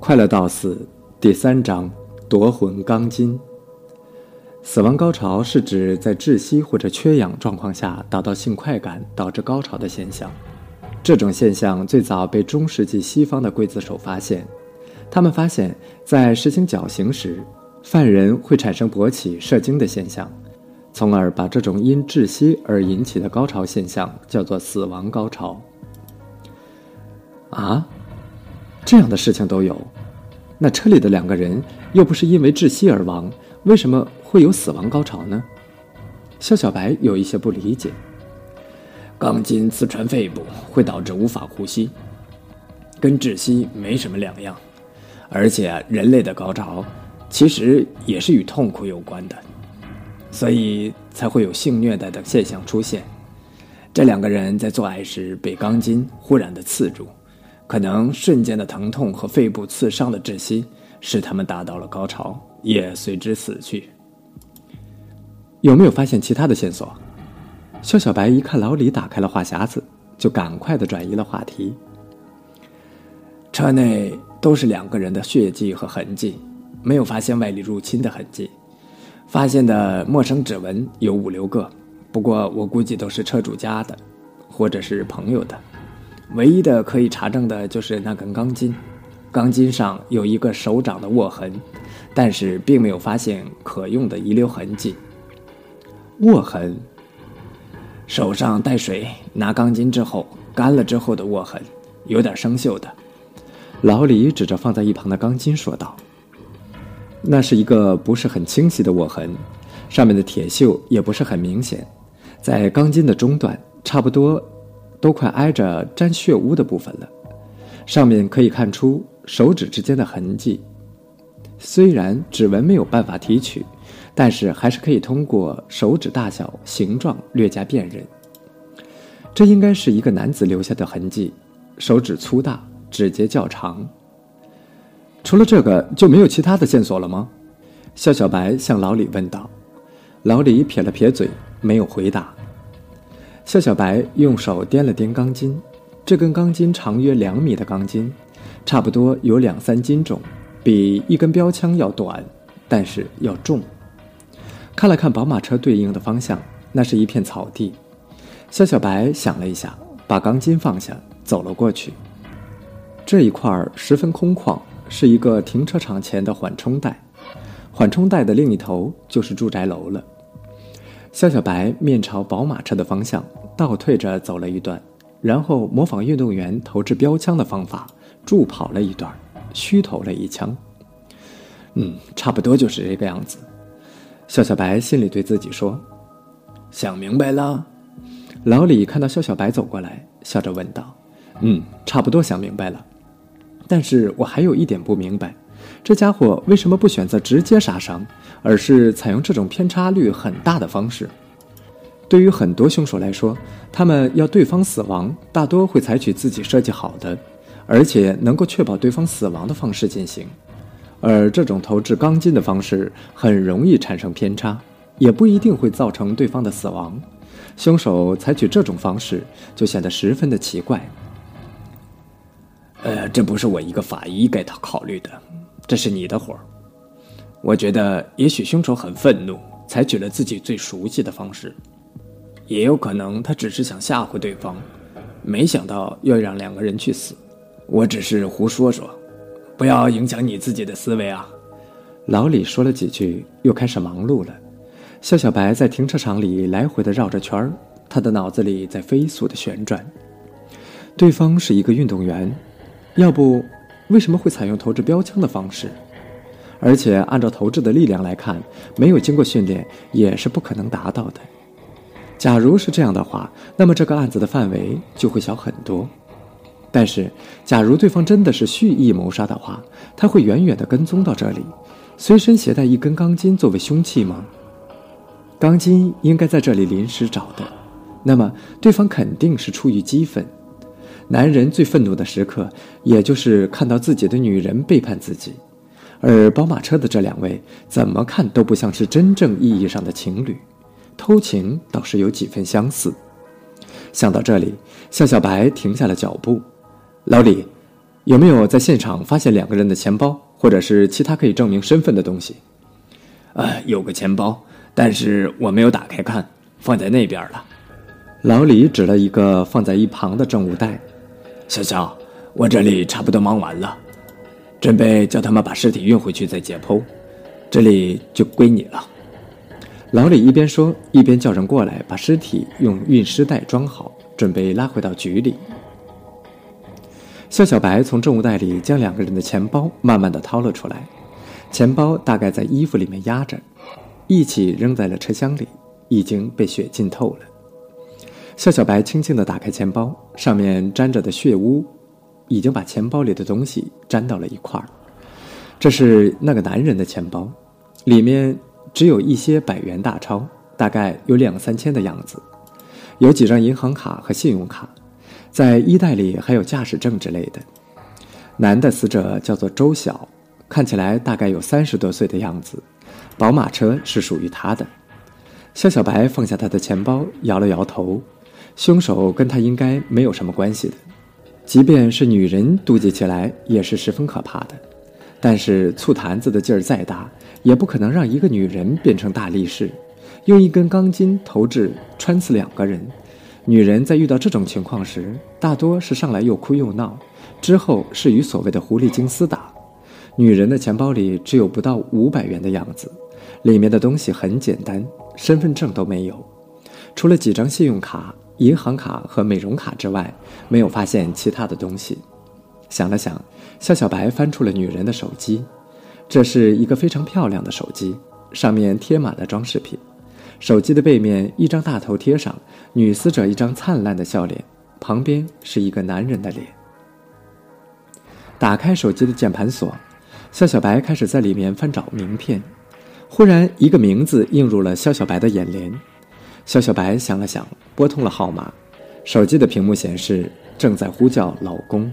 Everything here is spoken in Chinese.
快乐到死第三章夺魂钢筋。死亡高潮是指在窒息或者缺氧状况下达到性快感导致高潮的现象。这种现象最早被中世纪西方的刽子手发现。他们发现，在实行绞刑时，犯人会产生勃起射精的现象，从而把这种因窒息而引起的高潮现象叫做死亡高潮。啊？这样的事情都有，那车里的两个人又不是因为窒息而亡，为什么会有死亡高潮呢？肖小白有一些不理解。钢筋刺穿肺部会导致无法呼吸，跟窒息没什么两样，而且人类的高潮其实也是与痛苦有关的，所以才会有性虐待的现象出现。这两个人在做爱时被钢筋忽然的刺住。可能瞬间的疼痛和肺部刺伤的窒息，使他们达到了高潮，也随之死去。有没有发现其他的线索？肖小白一看老李打开了话匣子，就赶快的转移了话题。车内都是两个人的血迹和痕迹，没有发现外力入侵的痕迹。发现的陌生指纹有五六个，不过我估计都是车主家的，或者是朋友的。唯一的可以查证的就是那根钢筋，钢筋上有一个手掌的握痕，但是并没有发现可用的遗留痕迹。握痕，手上带水拿钢筋之后干了之后的握痕，有点生锈的。老李指着放在一旁的钢筋说道：“那是一个不是很清晰的握痕，上面的铁锈也不是很明显，在钢筋的中段，差不多。”都快挨着沾血污的部分了，上面可以看出手指之间的痕迹。虽然指纹没有办法提取，但是还是可以通过手指大小、形状略加辨认。这应该是一个男子留下的痕迹，手指粗大，指节较长。除了这个，就没有其他的线索了吗？肖小白向老李问道。老李撇了撇嘴，没有回答。肖小白用手掂了掂钢筋，这根钢筋长约两米的钢筋，差不多有两三斤重，比一根标枪要短，但是要重。看了看宝马车对应的方向，那是一片草地。肖小白想了一下，把钢筋放下，走了过去。这一块儿十分空旷，是一个停车场前的缓冲带，缓冲带的另一头就是住宅楼了。肖小白面朝宝马车的方向。倒退着走了一段，然后模仿运动员投掷标枪的方法，助跑了一段，虚投了一枪。嗯，差不多就是这个样子。肖小白心里对自己说：“想明白了。”老李看到肖小白走过来，笑着问道：“嗯，差不多想明白了。但是我还有一点不明白，这家伙为什么不选择直接杀伤，而是采用这种偏差率很大的方式？”对于很多凶手来说，他们要对方死亡，大多会采取自己设计好的，而且能够确保对方死亡的方式进行。而这种投掷钢筋的方式很容易产生偏差，也不一定会造成对方的死亡。凶手采取这种方式就显得十分的奇怪。呃，这不是我一个法医该考虑的，这是你的活儿。我觉得，也许凶手很愤怒，采取了自己最熟悉的方式。也有可能他只是想吓唬对方，没想到要让两个人去死。我只是胡说说，不要影响你自己的思维啊。老李说了几句，又开始忙碌了。肖小白在停车场里来回的绕着圈儿，他的脑子里在飞速的旋转。对方是一个运动员，要不为什么会采用投掷标枪的方式？而且按照投掷的力量来看，没有经过训练也是不可能达到的。假如是这样的话，那么这个案子的范围就会小很多。但是，假如对方真的是蓄意谋杀的话，他会远远的跟踪到这里，随身携带一根钢筋作为凶器吗？钢筋应该在这里临时找的，那么对方肯定是出于激愤。男人最愤怒的时刻，也就是看到自己的女人背叛自己，而宝马车的这两位怎么看都不像是真正意义上的情侣。偷情倒是有几分相似。想到这里，向小白停下了脚步。老李，有没有在现场发现两个人的钱包，或者是其他可以证明身份的东西？呃，有个钱包，但是我没有打开看，放在那边了。老李指了一个放在一旁的证物袋。小小，我这里差不多忙完了，准备叫他们把尸体运回去再解剖，这里就归你了。老李一边说，一边叫人过来把尸体用运尸袋装好，准备拉回到局里。肖小白从证物袋里将两个人的钱包慢慢的掏了出来，钱包大概在衣服里面压着，一起扔在了车厢里，已经被血浸透了。肖小白轻轻的打开钱包，上面沾着的血污，已经把钱包里的东西粘到了一块儿。这是那个男人的钱包，里面只有一些百元大钞，大概有两三千的样子，有几张银行卡和信用卡。在衣袋里还有驾驶证之类的。男的死者叫做周晓，看起来大概有三十多岁的样子。宝马车是属于他的。肖小白放下他的钱包，摇了摇头。凶手跟他应该没有什么关系的。即便是女人妒忌起来也是十分可怕的。但是醋坛子的劲儿再大，也不可能让一个女人变成大力士，用一根钢筋投掷穿刺两个人。女人在遇到这种情况时，大多是上来又哭又闹，之后是与所谓的狐狸精厮打。女人的钱包里只有不到五百元的样子，里面的东西很简单，身份证都没有，除了几张信用卡、银行卡和美容卡之外，没有发现其他的东西。想了想，肖小白翻出了女人的手机，这是一个非常漂亮的手机，上面贴满了装饰品。手机的背面，一张大头贴上女死者一张灿烂的笑脸，旁边是一个男人的脸。打开手机的键盘锁，肖小白开始在里面翻找名片。忽然，一个名字映入了肖小白的眼帘。肖小白想了想，拨通了号码。手机的屏幕显示正在呼叫老公。